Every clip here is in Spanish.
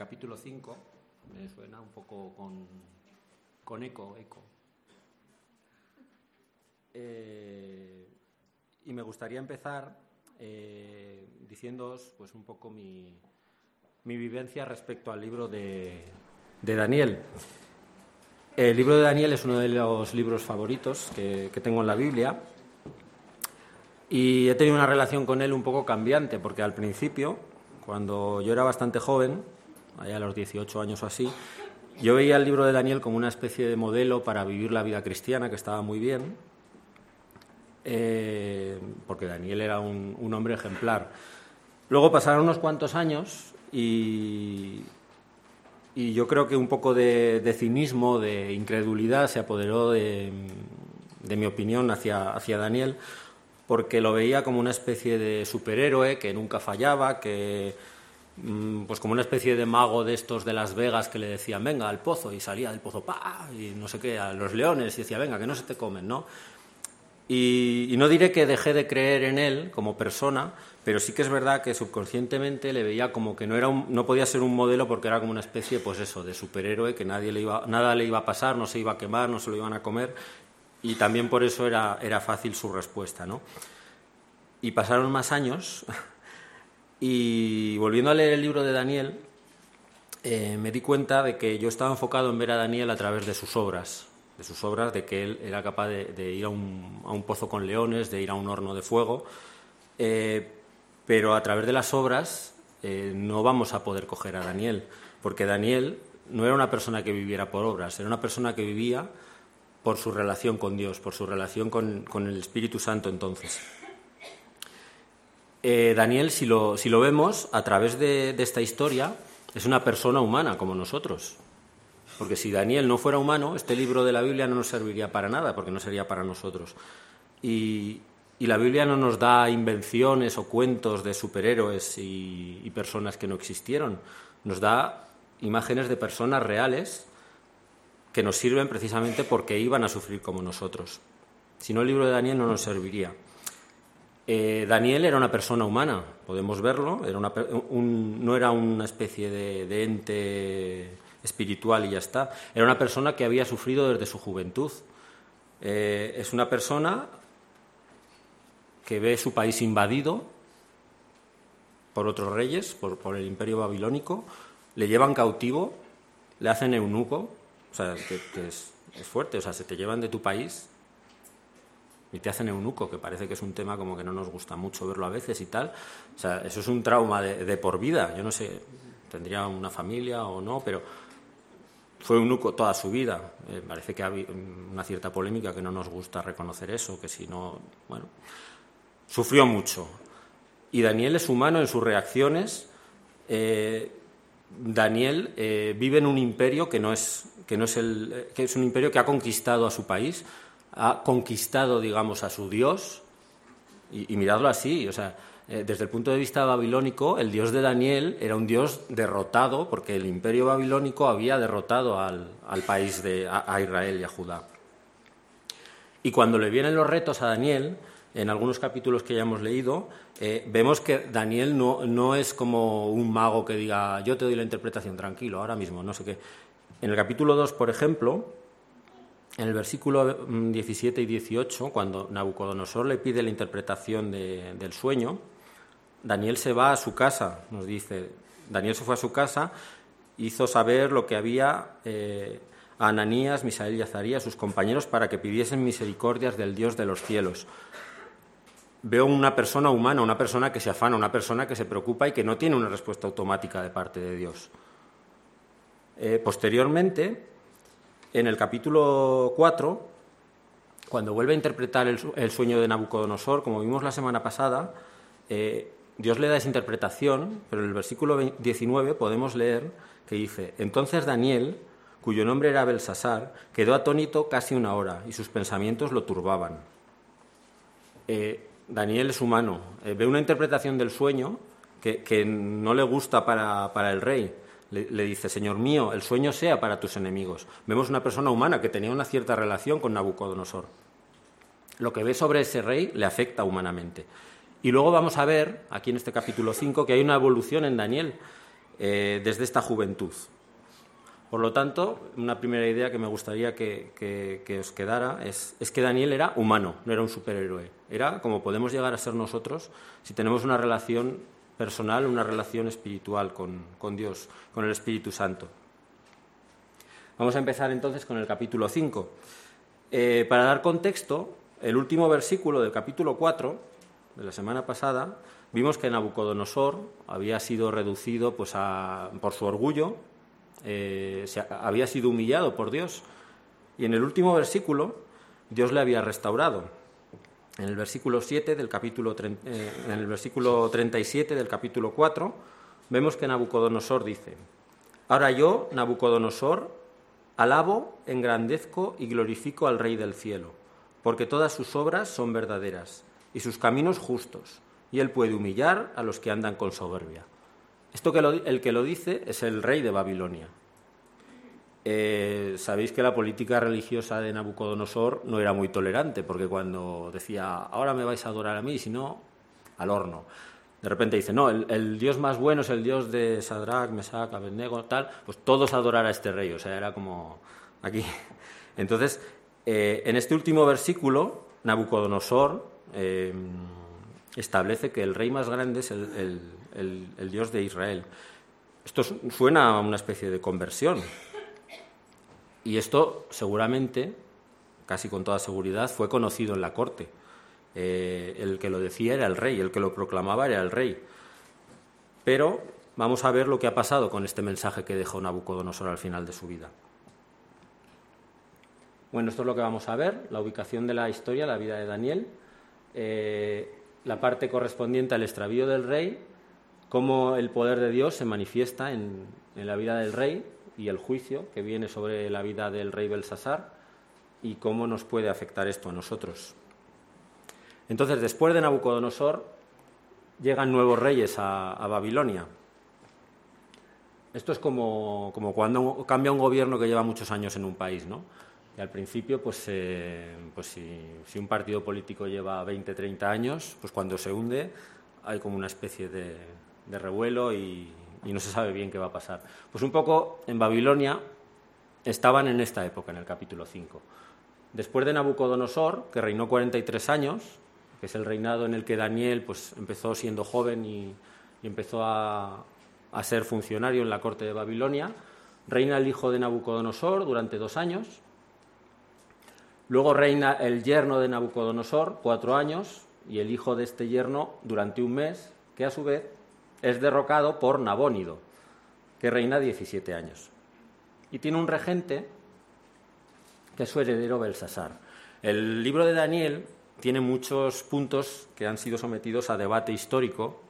capítulo 5, me suena un poco con, con eco, eco. Eh, y me gustaría empezar eh, diciéndoos pues, un poco mi, mi, vivencia respecto al libro de, de, Daniel. El libro de Daniel es uno de los libros favoritos que, que tengo en la Biblia y he tenido una relación con él un poco cambiante, porque al principio, cuando yo era bastante joven, allá a los 18 años o así, yo veía el libro de Daniel como una especie de modelo para vivir la vida cristiana, que estaba muy bien, eh, porque Daniel era un, hombre ejemplar. Luego pasaron unos cuantos años y, y yo creo que un poco de, cinismo, de incredulidad se apoderó de, de mi opinión hacia, hacia Daniel, porque lo veía como una especie de superhéroe que nunca fallaba, que pues como una especie de mago de estos de Las Vegas que le decían, venga, al pozo, y salía del pozo, pa, y no sé qué, a los leones, y decía, venga, que no se te comen, ¿no? Y, no diré que dejé de creer en él como persona, pero sí que es verdad que subconscientemente le veía como que no, era no podía ser un modelo porque era como una especie, pues eso, de superhéroe, que nadie le iba, nada le iba a pasar, no se iba a quemar, no se lo iban a comer, y también por eso era, era fácil su respuesta. ¿no? Y pasaron más años y volviendo a leer el libro de Daniel, eh, me di cuenta de que yo estaba enfocado en ver a Daniel a través de sus obras, de sus obras, de que él era capaz de, ir a un, a un, pozo con leones, de ir a un horno de fuego, eh, pero a través de las obras eh, no vamos a poder coger a Daniel, porque Daniel no era una persona que viviera por obras, era una persona que vivía por su relación con Dios, por su relación con, el Espíritu Santo entonces. Eh, Daniel, si lo, si lo, vemos a través de, esta historia, es una persona humana como nosotros. Porque si Daniel no fuera humano, este libro de la Biblia no nos serviría para nada, porque no sería para nosotros. Y, la Biblia no nos da invenciones o cuentos de superhéroes y personas que no existieron. Nos da imágenes de personas reales que nos sirven precisamente porque iban a sufrir como nosotros. Si no, el libro de Daniel no nos serviría. Eh, Daniel era una persona humana, podemos verlo, era no era una especie de, ente espiritual y ya está, era una persona que había sufrido desde su juventud. Eh, es una persona que ve su país invadido por otros reyes, por, el imperio babilónico, le llevan cautivo, le hacen eunuco, o sea, que, es, fuerte, o sea, se te llevan de tu país y te hacen eunuco, que parece que es un tema como que no nos gusta mucho verlo a veces y tal. O sea, eso es un trauma de, por vida. Yo no sé, tendría una familia o no, pero fue eunuco toda su vida. Eh, parece que hay una cierta polémica que no nos gusta reconocer eso, que si no, bueno, sufrió mucho. Y Daniel es humano en sus reacciones. Eh, Daniel eh, vive en un imperio que no es que no es el que es un imperio que ha conquistado a su país, ha conquistado, digamos, a su dios y, miradlo así, o sea, eh, desde el punto de vista babilónico, el dios de Daniel era un dios derrotado porque el imperio babilónico había derrotado al, país de a Israel y a Judá. Y cuando le vienen los retos a Daniel, en algunos capítulos que ya hemos leído, eh, vemos que Daniel no, no, es como un mago que diga, yo te doy la interpretación, tranquilo, ahora mismo, no sé qué. En el capítulo 2, por ejemplo, en el versículo 17 mm, y 18, cuando Nabucodonosor le pide la interpretación del sueño, Daniel se va a su casa, nos dice, Daniel se fue a su casa, hizo saber lo que había eh, a Ananías, Misael y Azarías, sus compañeros, para que pidiesen misericordias del Dios de los cielos veo una persona humana, una persona que se afana, una persona que se preocupa y que no tiene una respuesta automática de parte de Dios. Eh, posteriormente, en el capítulo 4, cuando vuelve a interpretar el, sueño de Nabucodonosor, como vimos la semana pasada, eh, Dios le da esa interpretación, pero en el versículo 19 podemos leer que dice, entonces Daniel, cuyo nombre era Belsasar, quedó atónito casi una hora y sus pensamientos lo turbaban. Eh, Daniel es humano, eh, ve una interpretación del sueño que, no le gusta para, el rey. Le, dice, Señor mío, el sueño sea para tus enemigos. Vemos una persona humana que tenía una cierta relación con Nabucodonosor. Lo que ve sobre ese rey le afecta humanamente. Y luego vamos a ver, aquí en este capítulo 5, que hay una evolución en Daniel. eh, desde esta juventud. Por lo tanto, una primera idea que me gustaría que, os quedara es, que Daniel era humano, no era un superhéroe. Era como podemos llegar a ser nosotros si tenemos una relación personal, una relación espiritual con, Dios, con el Espíritu Santo. Vamos a empezar entonces con el capítulo 5. Eh, para dar contexto, el último versículo del capítulo 4 de la semana pasada, vimos que Nabucodonosor había sido reducido pues, por su orgullo, eh, había sido humillado por Dios. Y en el último versículo, Dios le había restaurado. En el versículo 7 del capítulo eh, en el versículo 37 del capítulo 4 vemos que Nabucodonosor dice: Ahora yo, Nabucodonosor, alabo, engrandezco y glorifico al Rey del cielo, porque todas sus obras son verdaderas y sus caminos justos, y él puede humillar a los que andan con soberbia. Esto que el que lo dice es el rey de Babilonia. Eh, sabéis que la política religiosa de Nabucodonosor no era muy tolerante, porque cuando decía, ahora me vais a adorar a mí, si no, al horno. De repente dice, no, el, Dios más bueno es el Dios de Sadrach, Mesach, Abednego, tal, pues todos adorar a este rey, o sea, era como aquí. Entonces, eh, en este último versículo, Nabucodonosor eh, establece que el rey más grande es el, el, Dios de Israel. Esto suena a una especie de conversión. Y esto seguramente, casi con toda seguridad, fue conocido en la corte. Eh, el que lo decía era el rey, el que lo proclamaba era el rey. Pero vamos a ver lo que ha pasado con este mensaje que dejó Nabucodonosor al final de su vida. Bueno, esto es lo que vamos a ver, la ubicación de la historia, la vida de Daniel, eh, la parte correspondiente al extravío del rey cómo el poder de Dios se manifiesta en, la vida del rey y el juicio que viene sobre la vida del rey Belsasar y cómo nos puede afectar esto a nosotros. Entonces, después de Nabucodonosor, llegan nuevos reyes a, Babilonia. Esto es como, cuando cambia un gobierno que lleva muchos años en un país, ¿no? Y al principio, pues, eh, pues si, si, un partido político lleva 20, 30 años, pues cuando se hunde hay como una especie de, de revuelo y, no se sabe bien qué va a pasar. Pues un poco en Babilonia estaban en esta época, en el capítulo 5. Después de Nabucodonosor, que reinó 43 años, que es el reinado en el que Daniel pues, empezó siendo joven y, empezó a, a, ser funcionario en la corte de Babilonia, reina el hijo de Nabucodonosor durante dos años. Luego reina el yerno de Nabucodonosor, cuatro años, y el hijo de este yerno durante un mes, que a su vez es derrocado por Nabónido, que reina 17 años. Y tiene un regente que es su heredero Belsasar. El libro de Daniel tiene muchos puntos que han sido sometidos a debate histórico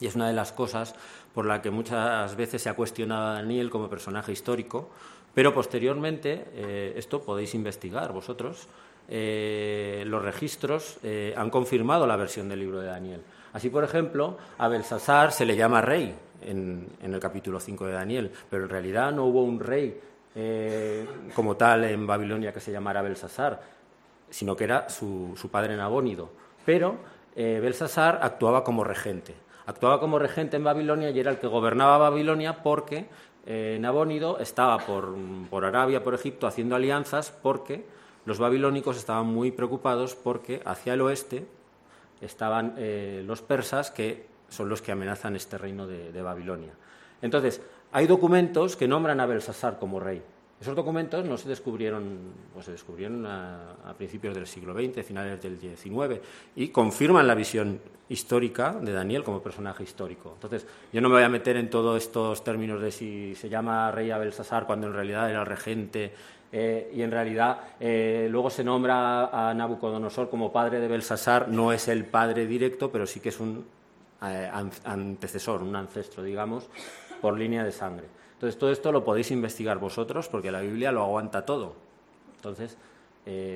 y es una de las cosas por la que muchas veces se ha cuestionado a Daniel como personaje histórico, pero posteriormente, eh, esto podéis investigar vosotros, eh, los registros eh, han confirmado la versión del libro de Daniel. Así, por ejemplo, a Belsasar se le llama rey en, el capítulo 5 de Daniel, pero en realidad no hubo un rey eh, como tal en Babilonia que se llamara Belsasar, sino que era su, padre Nabónido. Pero eh, Belsasar actuaba como regente. Actuaba como regente en Babilonia y era el que gobernaba Babilonia porque eh, Nabónido estaba por, por Arabia, por Egipto, haciendo alianzas porque los babilónicos estaban muy preocupados porque hacia el oeste estaban eh, los persas, que son los que amenazan este reino de, Babilonia. Entonces, hay documentos que nombran a Belsasar como rey. Esos documentos no se descubrieron, o se descubrieron a, principios del siglo XX, finales del XIX, y confirman la visión histórica de Daniel como personaje histórico. Entonces, yo no me voy a meter en todos estos términos de si se llama rey a Belsasar cuando en realidad era regente eh, y en realidad eh, luego se nombra a Nabucodonosor como padre de Belsasar, no es el padre directo, pero sí que es un eh, antecesor, un ancestro, digamos, por línea de sangre. Entonces, todo esto lo podéis investigar vosotros porque la Biblia lo aguanta todo. Entonces,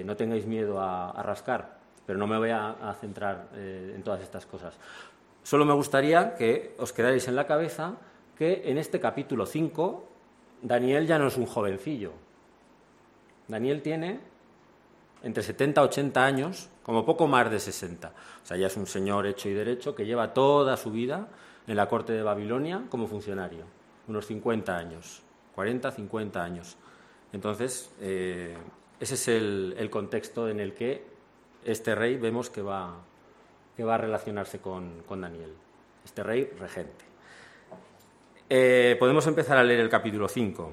no tengáis miedo a, rascar, pero no me voy a, centrar en todas estas cosas. Solo me gustaría que os quedarais en la cabeza que en este capítulo 5 Daniel ya no es un jovencillo, Daniel tiene entre 70 y 80 años como poco más de 60. O sea, ya es un señor hecho y derecho que lleva toda su vida en la corte de Babilonia como funcionario, unos 50 años, 40, 50 años. Entonces, eh, ese es el, contexto en el que este rey vemos que va, que va a relacionarse con, Daniel, este rey regente. Eh, podemos empezar a leer el capítulo 5.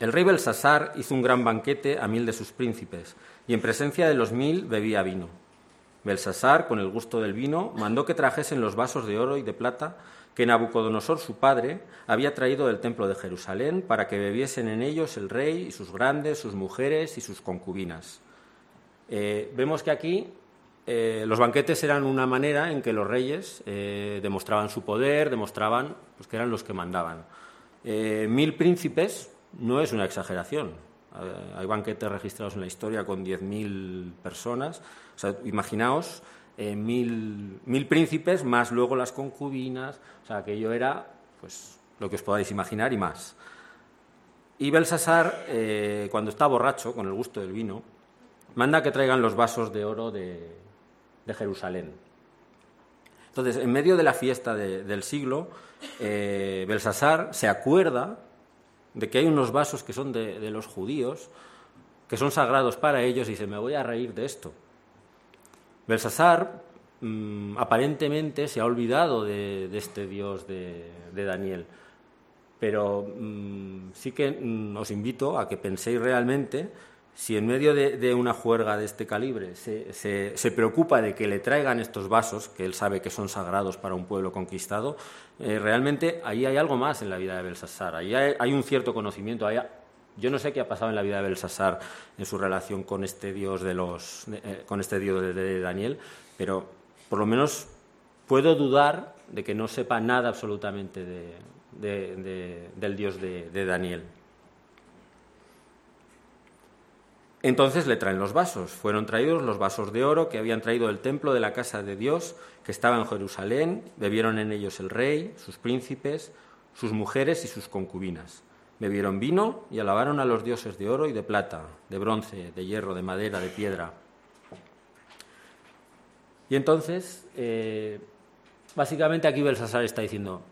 El rey Belsasar hizo un gran banquete a mil de sus príncipes, y en presencia de los mil bebía vino. Belsasar, con el gusto del vino, mandó que trajesen los vasos de oro y de plata que Nabucodonosor, su padre, había traído del templo de Jerusalén para que bebiesen en ellos el rey y sus grandes, sus mujeres y sus concubinas. Eh, vemos que aquí eh, los banquetes eran una manera en que los reyes eh, demostraban su poder, demostraban pues, que eran los que mandaban. mil príncipes no es una exageración. Hay banquetes registrados en la historia con 10.000 personas. Imaginaos eh, mil, mil, príncipes, más luego las concubinas. O sea, aquello era pues, lo que os podáis imaginar y más. Y Belsasar, eh, cuando está borracho, con el gusto del vino, manda que traigan los vasos de oro de, Jerusalén. Entonces, en medio de la fiesta del siglo, eh, Belsasar se acuerda de que hay unos vasos que son de, los judíos, que son sagrados para ellos, y dice, me voy a reír de esto. Belsasar mm, aparentemente se ha olvidado de, este Dios de, Daniel, pero mm, sí que mm, os invito a que penséis realmente si en medio de, una juerga de este calibre se, preocupa de que le traigan estos vasos, que él sabe que son sagrados para un pueblo conquistado, eh, realmente ahí hay algo más en la vida de Belsasar, ahí hay, un cierto conocimiento. Yo no sé qué ha pasado en la vida de Belsasar en su relación con este dios de los, eh, con este dios de, Daniel, pero por lo menos puedo dudar de que no sepa nada absolutamente del dios de Daniel. Entonces le traen los vasos. Fueron traídos los vasos de oro que habían traído del templo de la casa de Dios, que estaba en Jerusalén. Bebieron en ellos el rey, sus príncipes, sus mujeres y sus concubinas. Bebieron vino y alabaron a los dioses de oro y de plata, de bronce, de hierro, de madera, de piedra. Y entonces, eh, básicamente aquí Belsasar está diciendo,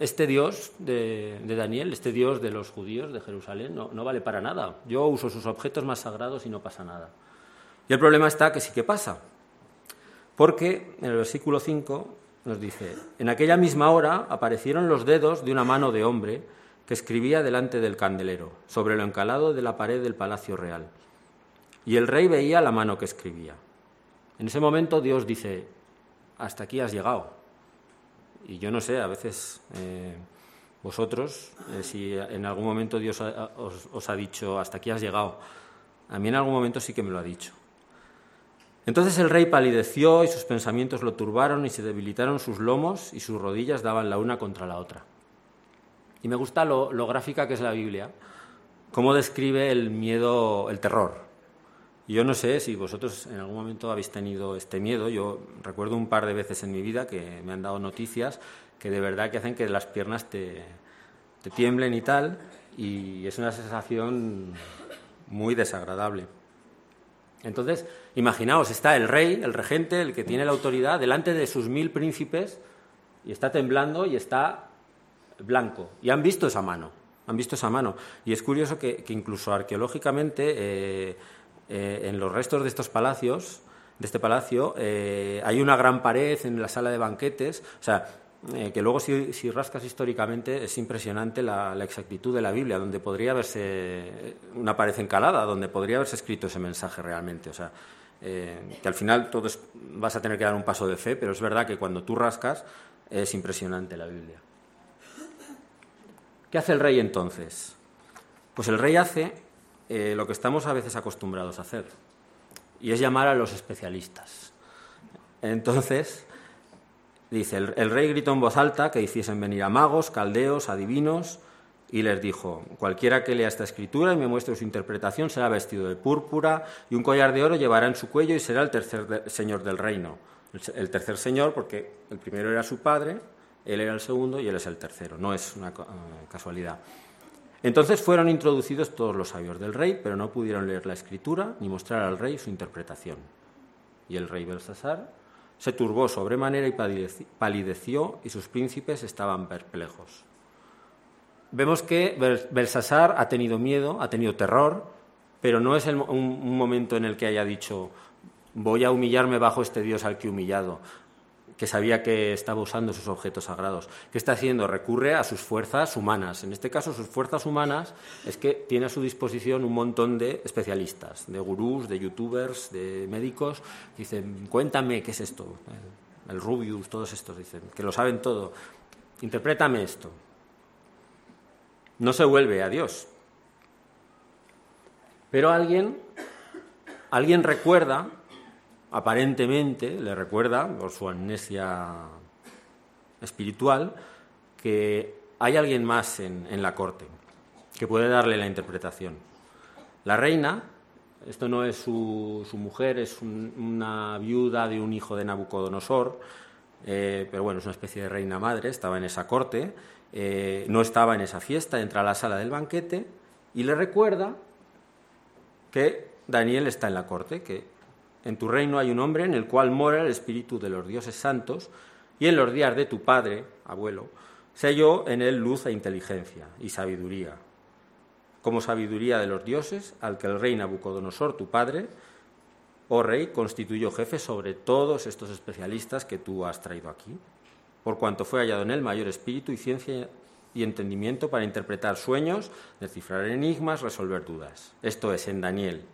este Dios de, Daniel, este Dios de los judíos de Jerusalén, no, vale para nada. Yo uso sus objetos más sagrados y no pasa nada. Y el problema está que sí que pasa. Porque en el versículo 5 nos dice, en aquella misma hora aparecieron los dedos de una mano de hombre que escribía delante del candelero, sobre lo encalado de la pared del palacio real. Y el rey veía la mano que escribía. En ese momento Dios dice, hasta aquí has llegado y yo no sé, a veces eh, vosotros, eh, si en algún momento Dios os, ha dicho, hasta aquí has llegado, a mí en algún momento sí que me lo ha dicho. Entonces el rey palideció y sus pensamientos lo turbaron y se debilitaron sus lomos y sus rodillas daban la una contra la otra. Y me gusta lo, lo gráfica que es la Biblia, cómo describe el miedo, el terror. Yo no sé si vosotros en algún momento habéis tenido este miedo. Yo recuerdo un par de veces en mi vida que me han dado noticias que de verdad que hacen que las piernas te, te tiemblen y tal, y es una sensación muy desagradable. Entonces, imaginaos, está el rey, el regente, el que tiene la autoridad, delante de sus mil príncipes, y está temblando y está blanco. Y han visto esa mano, han visto esa mano. Y es curioso que, incluso arqueológicamente eh, eh, en los restos de estos palacios, de este palacio, eh, hay una gran pared en la sala de banquetes, o sea, que luego si, rascas históricamente es impresionante la, exactitud de la Biblia, donde podría haberse una pared encalada, donde podría haberse escrito ese mensaje realmente, o sea, que al final todos vas a tener que dar un paso de fe, pero es verdad que cuando tú rascas es impresionante la Biblia. ¿Qué hace el rey entonces? Pues el rey hace eh, lo que estamos a veces acostumbrados a hacer, y es llamar a los especialistas. Entonces, dice, el, rey gritó en voz alta que hiciesen venir a magos, caldeos, adivinos, y les dijo, cualquiera que lea esta escritura y me muestre su interpretación será vestido de púrpura y un collar de oro llevará en su cuello y será el tercer señor del reino. El, tercer señor, porque el primero era su padre, él era el segundo y él es el tercero, no es una eh, casualidad. Entonces fueron introducidos todos los sabios del rey, pero no pudieron leer la escritura ni mostrar al rey su interpretación. Y el rey Belsasar se turbó sobremanera y palideció, y sus príncipes estaban perplejos. Vemos que Belsasar ha tenido miedo, ha tenido terror, pero no es un momento en el que haya dicho voy a humillarme bajo este Dios al que he humillado que sabía que estaba usando sus objetos sagrados. ¿Qué está haciendo? Recurre a sus fuerzas humanas. En este caso, sus fuerzas humanas es que tiene a su disposición un montón de especialistas, de gurús, de youtubers, de médicos. Dicen, cuéntame qué es esto. El, Rubius, todos estos dicen, que lo saben todo. Interprétame esto. No se vuelve a Dios. Pero alguien, alguien recuerda aparentemente le recuerda, por su amnesia espiritual, que hay alguien más en, la corte que puede darle la interpretación. La reina, esto no es su, mujer, es una viuda de un hijo de Nabucodonosor, eh, pero bueno, es una especie de reina madre, estaba en esa corte, eh, no estaba en esa fiesta, entra a la sala del banquete y le recuerda que Daniel está en la corte, que en tu reino hay un hombre en el cual mora el espíritu de los dioses santos, y en los días de tu padre, abuelo, se halló en él luz e inteligencia y sabiduría, como sabiduría de los dioses, al que el rey Nabucodonosor, tu padre, oh rey, constituyó jefe sobre todos estos especialistas que tú has traído aquí, por cuanto fue hallado en él mayor espíritu y ciencia y entendimiento para interpretar sueños, descifrar enigmas, resolver dudas. Esto es en Daniel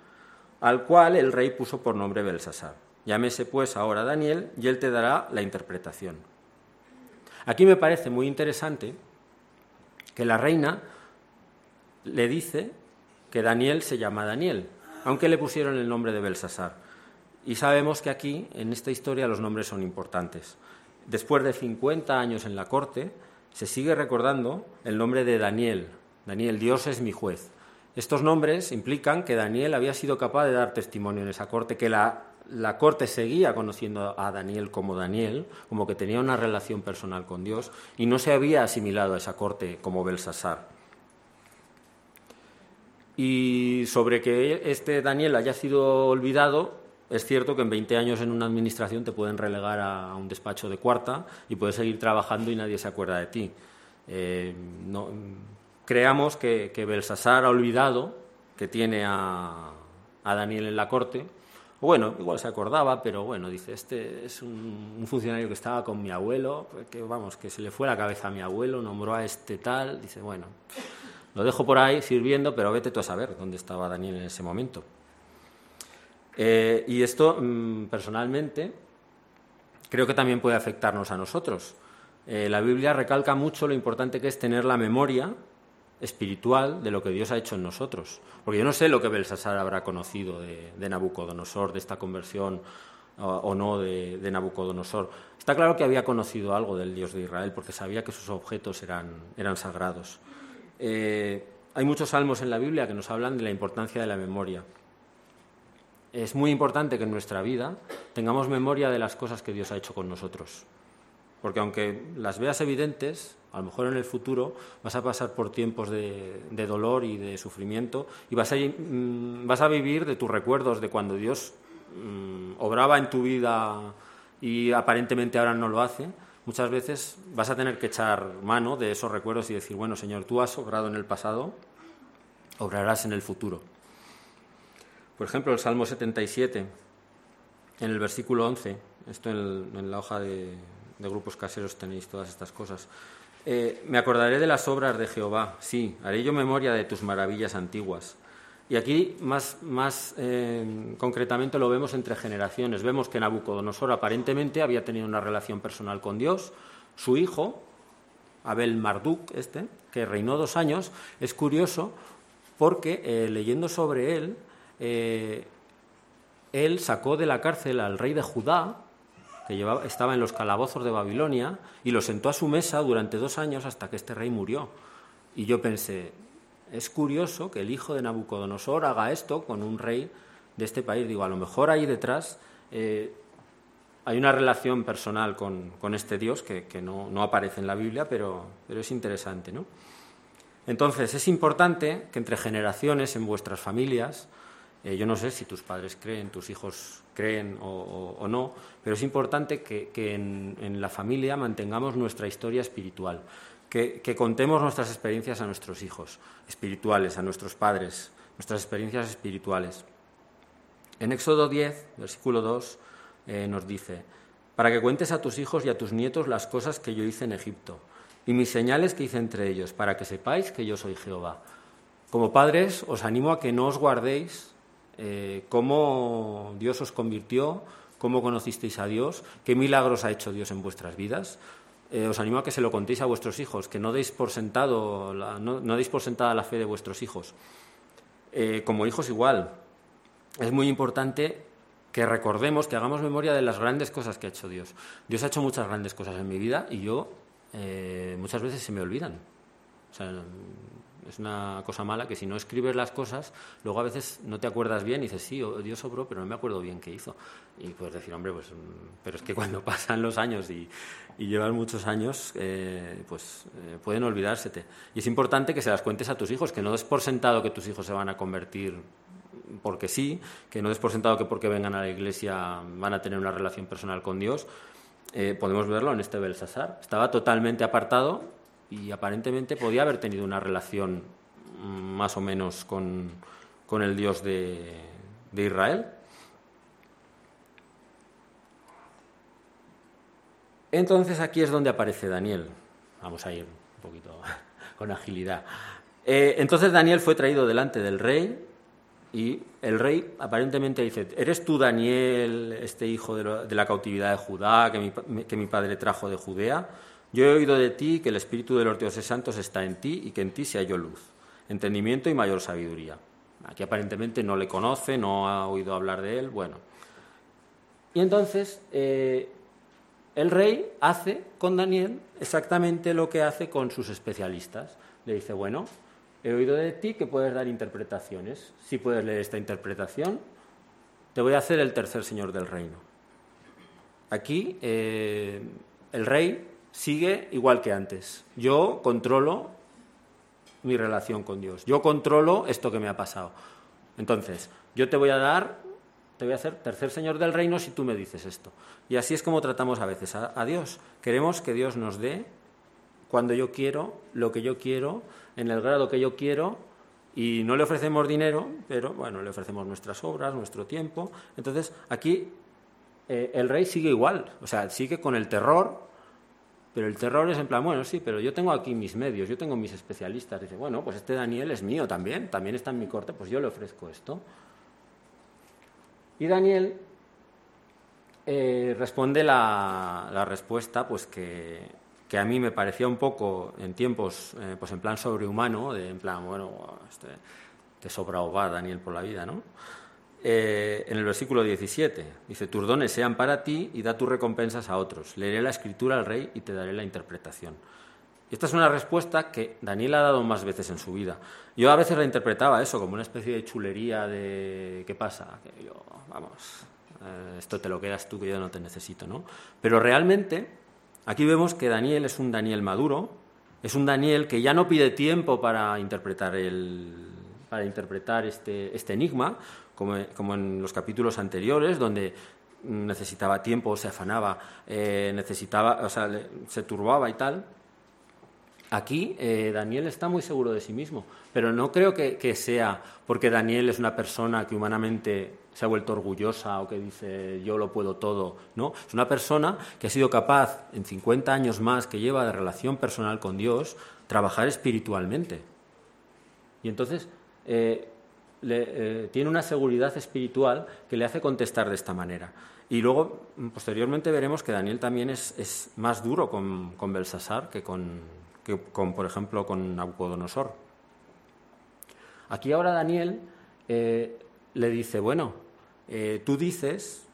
al cual el rey puso por nombre Belsasar. Llámese pues ahora Daniel y él te dará la interpretación. Aquí me parece muy interesante que la reina le dice que Daniel se llama Daniel, aunque le pusieron el nombre de Belsasar. Y sabemos que aquí, en esta historia, los nombres son importantes. Después de 50 años en la corte, se sigue recordando el nombre de Daniel. Daniel, Dios es mi juez. Estos nombres implican que Daniel había sido capaz de dar testimonio en esa corte, que la, corte seguía conociendo a Daniel como Daniel, como que tenía una relación personal con Dios, y no se había asimilado a esa corte como Belsasar. Y sobre que este Daniel haya sido olvidado, es cierto que en 20 años en una administración te pueden relegar a un despacho de cuarta y puedes seguir trabajando y nadie se acuerda de ti. Eh, no, creamos que, que Belsasar ha olvidado que tiene a, Daniel en la corte. Bueno, igual se acordaba, pero bueno, dice, este es un, funcionario que estaba con mi abuelo, pues que vamos, que se le fue la cabeza a mi abuelo, nombró a este tal, dice, bueno, lo dejo por ahí sirviendo, pero vete tú a saber dónde estaba Daniel en ese momento. Eh, y esto, mm, personalmente, creo que también puede afectarnos a nosotros. Eh, la Biblia recalca mucho lo importante que es tener la memoria espiritual de lo que Dios ha hecho en nosotros. Porque yo no sé lo que Belsasar habrá conocido de, Nabucodonosor, de esta conversión o, no de, Nabucodonosor. Está claro que había conocido algo del Dios de Israel porque sabía que sus objetos eran, eran sagrados. Eh, hay muchos salmos en la Biblia que nos hablan de la importancia de la memoria. Es muy importante que en nuestra vida tengamos memoria de las cosas que Dios ha hecho con nosotros. Porque aunque las veas evidentes, a lo mejor en el futuro vas a pasar por tiempos de, dolor y de sufrimiento y vas a, mm, vas a, vivir de tus recuerdos de cuando Dios mm, obraba en tu vida y aparentemente ahora no lo hace. Muchas veces vas a tener que echar mano de esos recuerdos y decir, bueno, Señor, tú has obrado en el pasado, obrarás en el futuro. Por ejemplo, el Salmo 77, en el versículo 11, esto en, la hoja de grupos caseros tenéis todas estas cosas. Eh, me acordaré de las obras de Jehová, sí, haré yo memoria de tus maravillas antiguas. Y aquí más, más eh, concretamente lo vemos entre generaciones. Vemos que Nabucodonosor aparentemente había tenido una relación personal con Dios. Su hijo, Abel Marduk, este, que reinó dos años, es curioso porque eh, leyendo sobre él, él sacó de la cárcel al rey de Judá, que estaba en los calabozos de Babilonia, y lo sentó a su mesa durante dos años hasta que este rey murió. Y yo pensé, es curioso que el hijo de Nabucodonosor haga esto con un rey de este país. Digo, a lo mejor ahí detrás eh, hay una relación personal con, este Dios que, no, aparece en la Biblia, pero, pero es interesante. ¿no? Entonces, es importante que entre generaciones, en vuestras familias, Eh, yo no sé si tus padres creen, tus hijos creen o, no, pero es importante que, en, la familia mantengamos nuestra historia espiritual, que, contemos nuestras experiencias a nuestros hijos espirituales, a nuestros padres, nuestras experiencias espirituales. En Éxodo 10, versículo 2, eh, nos dice, para que cuentes a tus hijos y a tus nietos las cosas que yo hice en Egipto y mis señales que hice entre ellos, para que sepáis que yo soy Jehová. Como padres, os animo a que no os guardéis eh, cómo Dios os convirtió, cómo conocisteis a Dios, qué milagros ha hecho Dios en vuestras vidas. Eh, os animo a que se lo contéis a vuestros hijos, que no deis por sentado, no, deis por sentada la fe de vuestros hijos. Eh, como hijos igual, es muy importante que recordemos, que hagamos memoria de las grandes cosas que ha hecho Dios. Dios ha hecho muchas grandes cosas en mi vida y yo muchas veces se me olvidan. O sea, es una cosa mala que si no escribes las cosas, luego a veces no te acuerdas bien y dices, sí, Dios sobró, pero no me acuerdo bien qué hizo. Y puedes decir, hombre, pues, mm, pero es que cuando pasan los años y, y llevan muchos años, eh, pues eh, pueden olvidársete. Y es importante que se las cuentes a tus hijos, que no des por sentado que tus hijos se van a convertir porque sí, que no des por sentado que porque vengan a la iglesia van a tener una relación personal con Dios. Eh, podemos verlo en este Belsasar. Estaba totalmente apartado y aparentemente podía haber tenido una relación más o menos con, el Dios de, Israel. Entonces aquí es donde aparece Daniel. Vamos a ir un poquito con agilidad. Eh, entonces Daniel fue traído delante del rey y el rey aparentemente dice, ¿eres tú Daniel, este hijo de, la cautividad de Judá que mi, que mi padre trajo de Judea? Yo he oído de ti que el Espíritu de los dioses santos está en ti y que en ti se halló luz, entendimiento y mayor sabiduría. Aquí aparentemente no le conoce, no ha oído hablar de él, bueno. Y entonces eh, el rey hace con Daniel exactamente lo que hace con sus especialistas. Le dice, bueno, he oído de ti que puedes dar interpretaciones. Si puedes leer esta interpretación, te voy a hacer el tercer señor del reino. Aquí eh, el rey sigue igual que antes. Yo controlo mi relación con Dios. Yo controlo esto que me ha pasado. Entonces, yo te voy a dar, te voy a hacer tercer señor del reino si tú me dices esto. Y así es como tratamos a veces a, Dios. Queremos que Dios nos dé cuando yo quiero, lo que yo quiero, en el grado que yo quiero, y no le ofrecemos dinero, pero bueno, le ofrecemos nuestras obras, nuestro tiempo. Entonces, aquí eh, el rey sigue igual, o sea, sigue con el terror pero el terror es en plan, bueno, sí, pero yo tengo aquí mis medios, yo tengo mis especialistas. Dice, bueno, pues este Daniel es mío también, también está en mi corte, pues yo le ofrezco esto. Y Daniel eh, responde la, respuesta, pues que, a mí me parecía un poco en tiempos, eh, pues en plan sobrehumano, de en plan, bueno, este, te sobra va Daniel por la vida, ¿no? Eh, en el versículo 17. Dice, tus dones sean para ti y da tus recompensas a otros. Leeré la escritura al rey y te daré la interpretación. Y esta es una respuesta que Daniel ha dado más veces en su vida. Yo a veces la interpretaba eso como una especie de chulería de ¿qué pasa? Que yo, vamos, eh, esto te lo quedas tú que yo no te necesito, ¿no? Pero realmente aquí vemos que Daniel es un Daniel maduro, es un Daniel que ya no pide tiempo para interpretar el, para interpretar este, este enigma, como, en los capítulos anteriores, donde necesitaba tiempo, se afanaba, eh, necesitaba, o sea, se turbaba y tal. Aquí eh, Daniel está muy seguro de sí mismo, pero no creo que, que, sea porque Daniel es una persona que humanamente se ha vuelto orgullosa o que dice yo lo puedo todo, no, es una persona que ha sido capaz en 50 años más que lleva de relación personal con Dios trabajar espiritualmente. Y entonces eh, le, eh, tiene una seguridad espiritual que le hace contestar de esta manera. Y luego, posteriormente, veremos que Daniel también es, más duro con, con Belsasar que con, con, por ejemplo, con Nabucodonosor. Aquí ahora Daniel eh, le dice, bueno, eh, tú dices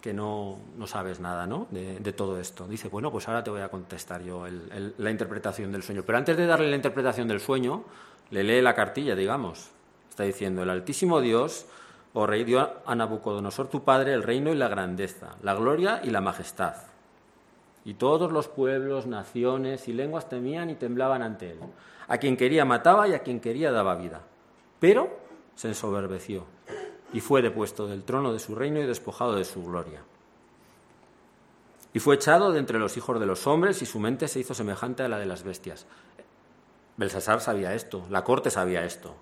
que no, no sabes nada ¿no? De, todo esto. Dice, bueno, pues ahora te voy a contestar yo la interpretación del sueño. Pero antes de darle la interpretación del sueño, le lee la cartilla, digamos. Está diciendo, el Altísimo Dios, oh rey, dio a Nabucodonosor tu padre el reino y la grandeza, la gloria y la majestad. Y todos los pueblos, naciones y lenguas temían y temblaban ante él. A quien quería mataba y a quien quería daba vida. Pero se ensoberbeció y fue depuesto del trono de su reino y despojado de su gloria. Y fue echado de entre los hijos de los hombres y su mente se hizo semejante a la de las bestias. Belsasar sabía esto, la corte sabía esto.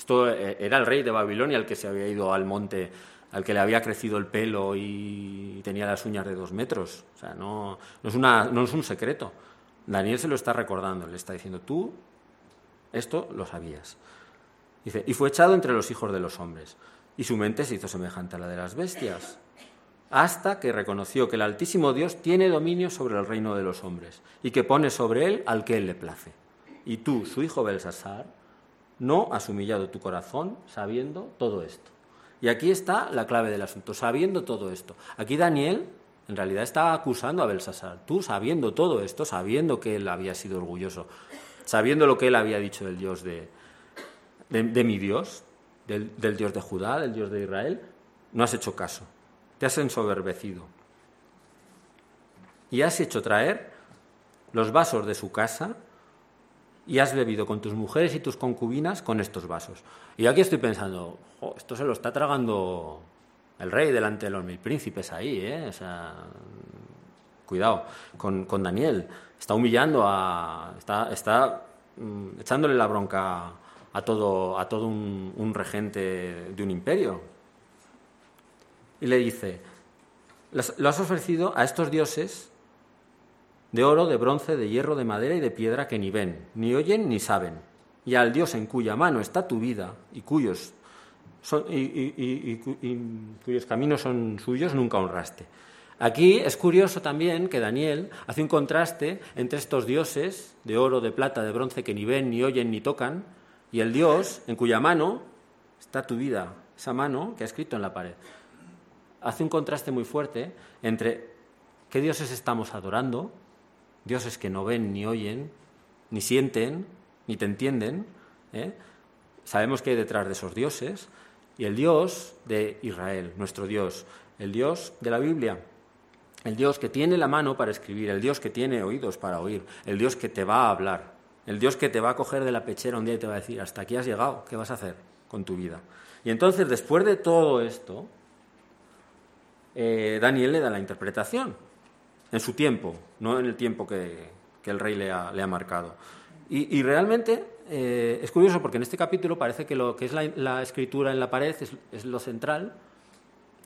Esto eh, era el rey de Babilonia el que se había ido al monte, al que le había crecido el pelo y tenía las uñas de dos metros. O sea, no, es, un secreto. Daniel se lo está recordando, le está diciendo, tú esto lo sabías. Dice, y fue echado entre los hijos de los hombres, y su mente se hizo semejante a la de las bestias, hasta que reconoció que el Altísimo Dios tiene dominio sobre el reino de los hombres, y que pone sobre él al que él le place. Y tú, su hijo Belsasar, no has humillado tu corazón sabiendo todo esto. Y aquí está la clave del asunto, sabiendo todo esto. Aquí Daniel en realidad está acusando a Belsasar. Tú sabiendo todo esto, sabiendo que él había sido orgulloso, sabiendo lo que él había dicho del Dios de, de, mi Dios, del, del Dios de Judá, del Dios de Israel, no has hecho caso. Te has ensoberbecido. Y has hecho traer los vasos de su casa y has bebido con tus mujeres y tus concubinas con estos vasos. Y aquí estoy pensando, esto se lo está tragando el rey delante de los mil príncipes ahí, ¿eh? O sea, cuidado con, Daniel. Está humillando a. Está, mm, echándole la bronca a todo, a todo un, regente de un imperio. Y le dice, lo has ofrecido a estos dioses de oro, de bronce, de hierro, de madera y de piedra que ni ven, ni oyen, ni saben. Y al Dios en cuya mano está tu vida y cuyos, y, cuyos caminos son suyos, nunca honraste. Aquí es curioso también que Daniel hace un contraste entre estos dioses de oro, de plata, de bronce que ni ven, ni oyen, ni tocan, y el Dios en cuya mano está tu vida, esa mano que ha escrito en la pared. Hace un contraste muy fuerte entre qué dioses estamos adorando, dioses que no ven, ni oyen, ni sienten, ni te entienden. ¿eh? Sabemos que hay detrás de esos dioses, y el Dios de Israel, nuestro Dios, el Dios de la Biblia, el Dios que tiene la mano para escribir, el Dios que tiene oídos para oír, el Dios que te va a hablar, el Dios que te va a coger de la pechera un día y te va a decir, hasta aquí has llegado, ¿qué vas a hacer con tu vida? Y entonces, después de todo esto, eh, Daniel le da la interpretación, en su tiempo, no en el tiempo que, el rey le ha, marcado. Y, realmente eh, es curioso porque en este capítulo parece que lo que es la, escritura en la pared es, lo central,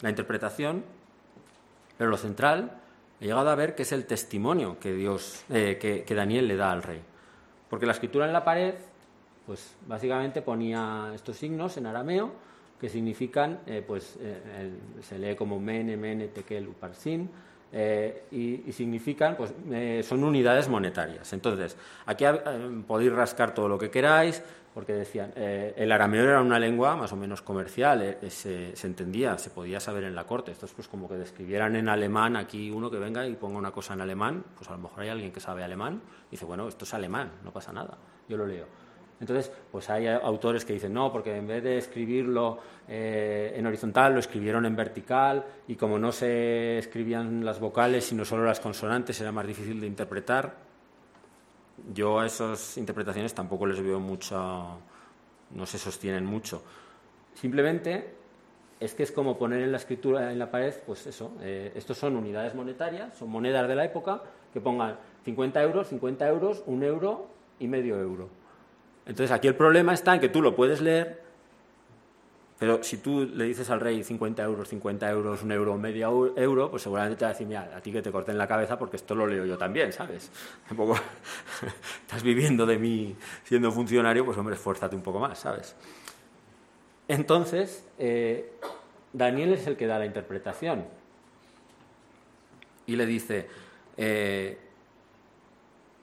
la interpretación, pero lo central he llegado a ver que es el testimonio que Dios, eh, que Daniel le da al rey. Porque la escritura en la pared, pues básicamente ponía estos signos en arameo que significan, eh, pues se lee como mene, mene, tekel, uparsin, eh, y, significan, pues son unidades monetarias. Entonces, aquí podéis rascar todo lo que queráis, porque decían, el arameo era una lengua más o menos comercial, se, se, entendía, se podía saber en la corte. Esto es pues como que describieran en alemán aquí uno que venga y ponga una cosa en alemán, pues a lo mejor hay alguien que sabe alemán y dice, bueno, esto es alemán, no pasa nada, yo lo leo. Entonces, pues hay autores que dicen, no, porque en vez de escribirlo eh, en horizontal, lo escribieron en vertical y como no se escribían las vocales, sino solo las consonantes, era más difícil de interpretar. Yo a esas interpretaciones tampoco les veo mucho, no se sostienen mucho. Simplemente es que es como poner en la escritura en la pared, pues eso, eh, estos son unidades monetarias, son monedas de la época, que pongan 50 euros, 50 euros, un euro y medio euro. Entonces aquí el problema está en que tú lo puedes leer, pero si tú le dices al rey 50 euros, 50 euros, un euro, medio euro, pues seguramente te va a decir, mira, a ti que te corten la cabeza porque esto lo leo yo también, ¿sabes? Tampoco estás viviendo de mí siendo funcionario, pues hombre, esfuérzate un poco más, ¿sabes? Entonces, eh, Daniel es el que da la interpretación y le dice, eh,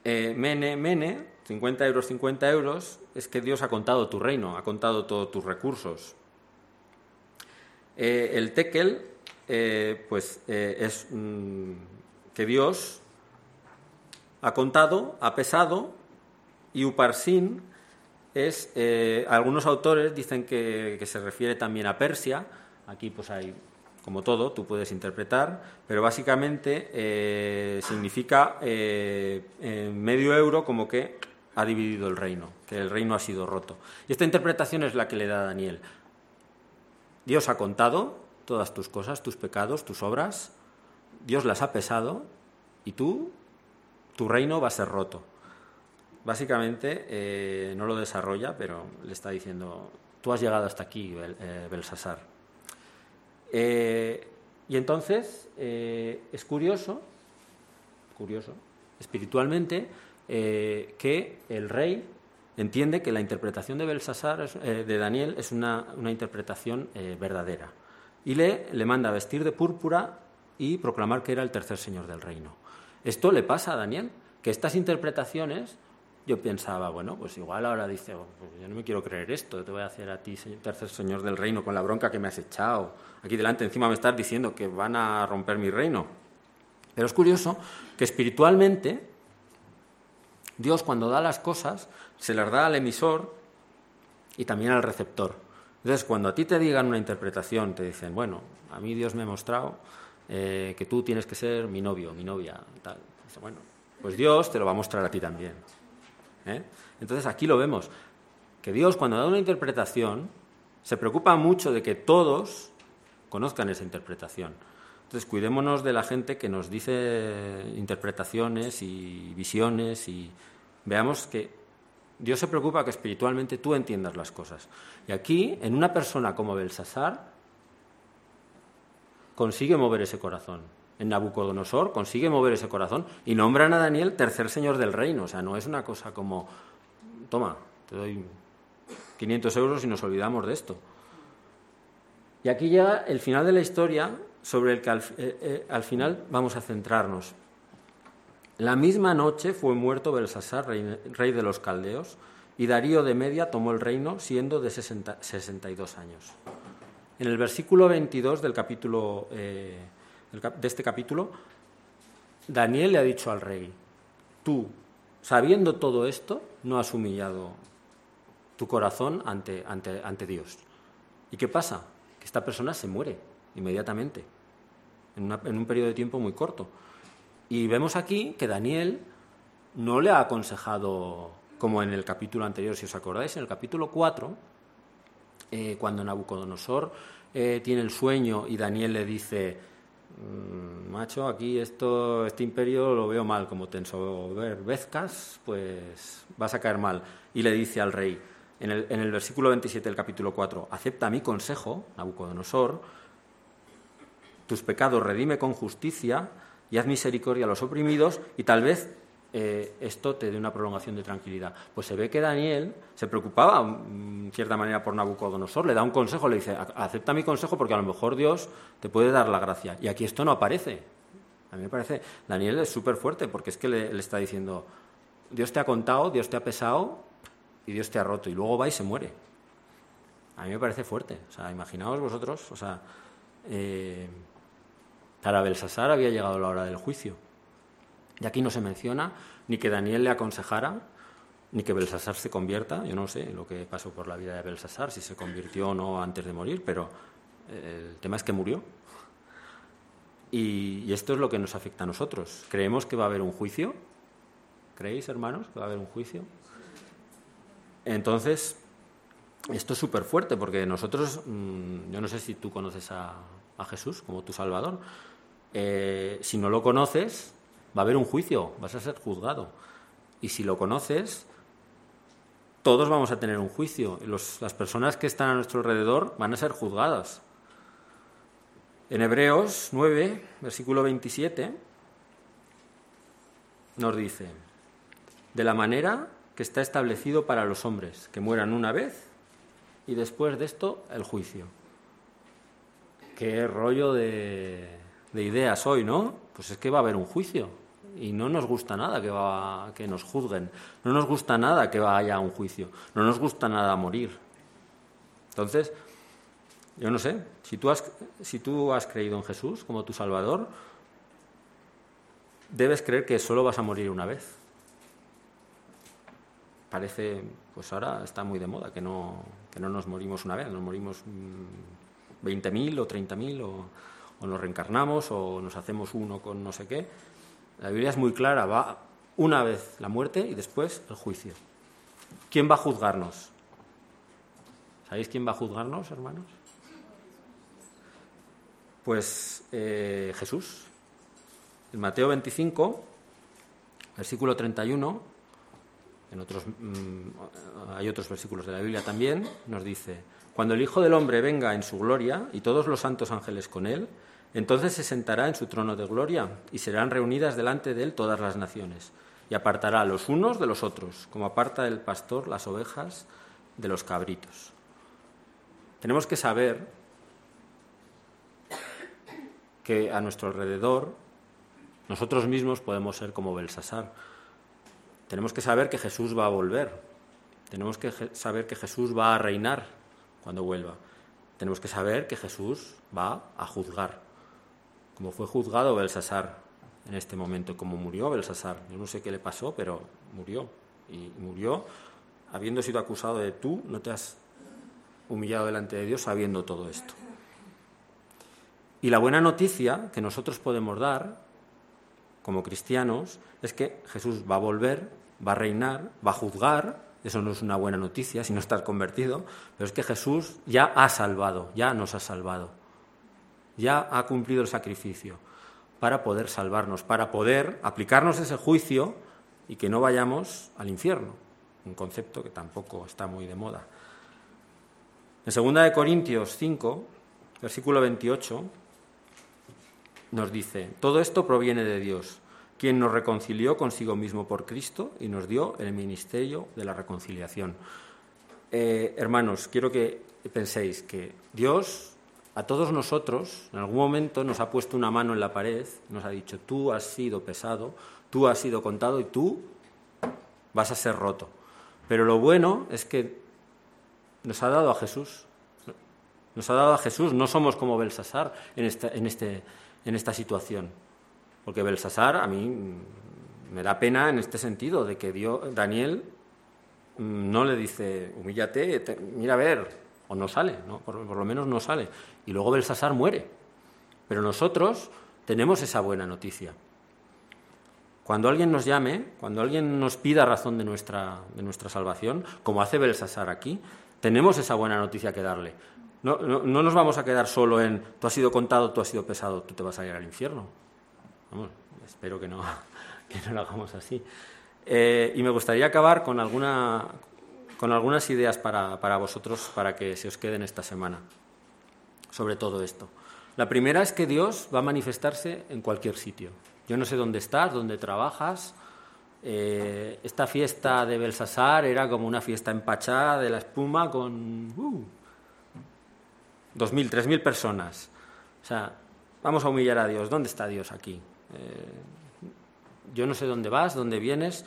eh, mene, mene, 50 euros, 50 euros, es que Dios ha contado tu reino, ha contado todos tus recursos. Eh, el tekel, eh, pues eh, es mm, que Dios ha contado, ha pesado, y uparsin es, algunos autores dicen que, que, se refiere también a Persia, aquí pues hay como todo, tú puedes interpretar, pero básicamente significa medio euro como que ha dividido el reino, que el reino ha sido roto. Y esta interpretación es la que le da Daniel. Dios ha contado todas tus cosas, tus pecados, tus obras, Dios las ha pesado y tú, tu reino va a ser roto. Básicamente eh, no lo desarrolla, pero le está diciendo, tú has llegado hasta aquí, eh, Belsasar. Eh, y entonces es curioso, curioso, espiritualmente, que el rey entiende que la interpretación de Belsasar, de Daniel, es una, interpretación verdadera. Y le, le manda vestir de púrpura y proclamar que era el tercer señor del reino. Esto le pasa a Daniel, que estas interpretaciones yo pensaba, bueno, pues igual ahora dice, oh, pues yo no me quiero creer esto, te voy a hacer a ti, tercer señor del reino, con la bronca que me has echado. Aquí delante encima me estás diciendo que van a romper mi reino. Pero es curioso que espiritualmente Dios cuando da las cosas se las da al emisor y también al receptor. Entonces, cuando a ti te digan una interpretación, te dicen, bueno, a mí Dios me ha mostrado eh, que tú tienes que ser mi novio, mi novia, tal. bueno, pues Dios te lo va a mostrar a ti también. ¿eh? Entonces aquí lo vemos, que Dios cuando da una interpretación se preocupa mucho de que todos conozcan esa interpretación. Entonces cuidémonos de la gente que nos dice interpretaciones y visiones y veamos que Dios se preocupa que espiritualmente tú entiendas las cosas. Y aquí, en una persona como Belsasar, consigue mover ese corazón en Nabucodonosor, consigue mover ese corazón y nombran a Daniel tercer señor del reino. O sea, no es una cosa como, toma, te doy 500 euros y nos olvidamos de esto. Y aquí llega el final de la historia sobre el que al, eh, eh, al final vamos a centrarnos. La misma noche fue muerto Belsasar, rey, de los caldeos, y Darío de Media tomó el reino siendo de 62 años. En el versículo 22 del capítulo eh, de este capítulo, Daniel le ha dicho al rey, tú, sabiendo todo esto, no has humillado tu corazón ante, ante, ante Dios. ¿Y qué pasa? Que esta persona se muere inmediatamente, en, en un periodo de tiempo muy corto. Y vemos aquí que Daniel no le ha aconsejado, como en el capítulo anterior, si os acordáis, en el capítulo 4, eh, cuando Nabucodonosor eh, tiene el sueño y Daniel le dice, Mm, macho, aquí esto, este imperio lo veo mal, como te ensoberbezcas, pues vas a caer mal. Y le dice al rey, en el, en el versículo 27 del capítulo 4, acepta mi consejo, Nabucodonosor, tus pecados redime con justicia y haz misericordia a los oprimidos y tal vez eh, esto te dé una prolongación de tranquilidad. Pues se ve que Daniel se preocupaba, mm, en cierta manera, por Nabucodonosor, le da un consejo, le dice, acepta mi consejo porque a lo mejor Dios te puede dar la gracia. Y aquí esto no aparece. A mí me parece, Daniel es súper fuerte porque es que le, está diciendo, Dios te ha contado, Dios te ha pesado y Dios te ha roto. Y luego va y se muere. A mí me parece fuerte. O sea, imaginaos vosotros, o sea, eh, para Belsasar había llegado la hora del juicio. Y aquí no se menciona ni que Daniel le aconsejara, ni que Belsasar se convierta. Yo no sé lo que pasó por la vida de Belsasar, si se convirtió o no antes de morir, pero eh, el tema es que murió. Y, esto es lo que nos afecta a nosotros. ¿Creemos que va a haber un juicio? ¿Creéis, hermanos, que va a haber un juicio? Entonces, esto es súper fuerte porque nosotros, mm, yo no sé si tú conoces a, Jesús como tu Salvador. Eh, si no lo conoces, va a haber un juicio, vas a ser juzgado. Y si lo conoces, todos vamos a tener un juicio. las personas que están a nuestro alrededor van a ser juzgadas. En Hebreos 9, versículo 27, nos dice, de la manera que está establecido para los hombres, que mueran una vez y después de esto el juicio. Qué rollo de, de ideas hoy, ¿no? Pues es que va a haber un juicio y no nos gusta nada que, va, que nos juzguen, no nos gusta nada que vaya a un juicio, no nos gusta nada morir. Entonces, yo no sé, si tú has, si tú has creído en Jesús como tu Salvador, debes creer que solo vas a morir una vez. Parece, pues ahora está muy de moda que no, que no nos morimos una vez, nos morimos 20.000 mm, o 30.000 o, o nos reencarnamos o nos hacemos uno con no sé qué. La Biblia es muy clara, va una vez la muerte y después el juicio. ¿Quién va a juzgarnos? ¿Sabéis quién va a juzgarnos, hermanos? Pues eh, Jesús. En Mateo 25, versículo 31, en otros, mm, hay otros versículos de la Biblia también, nos dice, cuando el Hijo del Hombre venga en su gloria y todos los santos ángeles con él, entonces se sentará en su trono de gloria y serán reunidas delante de él todas las naciones y apartará los unos de los otros, como aparta el pastor las ovejas de los cabritos. Tenemos que saber que a nuestro alrededor nosotros mismos podemos ser como Belsasar. Tenemos que saber que Jesús va a volver. Tenemos que saber que Jesús va a reinar cuando vuelva. Tenemos que saber que Jesús va a juzgar, como fue juzgado Belsasar en este momento, como murió Belsasar. Yo no sé qué le pasó, pero murió. Y murió habiendo sido acusado de tú, no te has humillado delante de Dios sabiendo todo esto. Y la buena noticia que nosotros podemos dar como cristianos es que Jesús va a volver, va a reinar, va a juzgar. Eso no es una buena noticia si no estás convertido, pero es que Jesús ya ha salvado, ya nos ha salvado, ya ha cumplido el sacrificio para poder salvarnos, para poder aplicarnos ese juicio y que no vayamos al infierno, un concepto que tampoco está muy de moda. En 2 Corintios 5, versículo 28, nos dice, todo esto proviene de Dios, quien nos reconcilió consigo mismo por Cristo y nos dio el ministerio de la reconciliación. Eh, hermanos, quiero que penséis que Dios a todos nosotros en algún momento nos ha puesto una mano en la pared, nos ha dicho, tú has sido pesado, tú has sido contado y tú vas a ser roto. Pero lo bueno es que nos ha dado a Jesús. Nos ha dado a Jesús, no somos como Belsasar en, en este, en esta situación. Porque Belsasar a mí me da pena en este sentido, de que Daniel mm, no le dice, humíllate, mira a ver, o no sale, ¿no? Por, lo menos no sale. Y luego Belsasar muere. Pero nosotros tenemos esa buena noticia. Cuando alguien nos llame, cuando alguien nos pida razón de nuestra, de nuestra salvación, como hace Belsasar aquí, tenemos esa buena noticia que darle. No, nos vamos a quedar solo en tú has sido contado, tú has sido pesado, tú te vas a ir al infierno. Espero que no, que lo hagamos así. Eh, y me gustaría acabar con, alguna, con algunas ideas para, para vosotros, para que se os queden esta semana, sobre todo esto. La primera es que Dios va a manifestarse en cualquier sitio. Yo no sé dónde estás, dónde trabajas. Eh, esta fiesta de Belsasar era como una fiesta empachada de la espuma con... Uh, dos mil, tres personas. O sea, vamos a humillar a Dios. ¿Dónde está Dios aquí? Eh, yo no sé dónde vas, dónde vienes,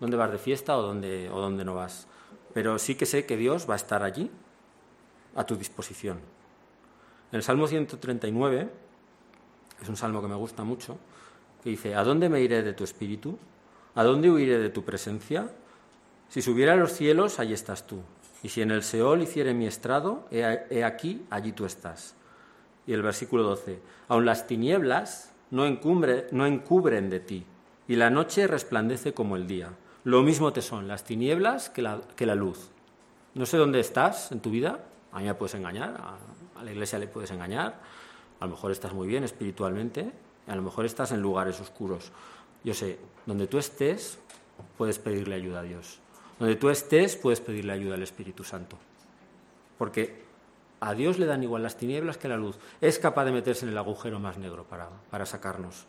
dónde vas de fiesta o dónde, o dónde no vas. Pero sí que sé que Dios va a estar allí, a tu disposición. El Salmo 139, es un salmo que me gusta mucho, que dice, ¿a dónde me iré de tu espíritu? ¿A dónde huiré de tu presencia? Si subiera a los cielos, allí estás tú. Y si en el Seol hiciere mi estrado, he, aquí, allí tú estás. Y el versículo 12, aun las tinieblas no, no encubren de ti, y la noche resplandece como el día. Lo mismo te son las tinieblas que la, que la luz. No sé dónde estás en tu vida, a mí me puedes engañar, a, la iglesia le puedes engañar, a lo mejor estás muy bien espiritualmente, a lo mejor estás en lugares oscuros. Yo sé, donde tú estés, puedes pedirle ayuda a Dios. Donde tú estés, puedes pedirle ayuda al Espíritu Santo. Porque a Dios le dan igual las tinieblas que la luz. Es capaz de meterse en el agujero más negro para, para sacarnos.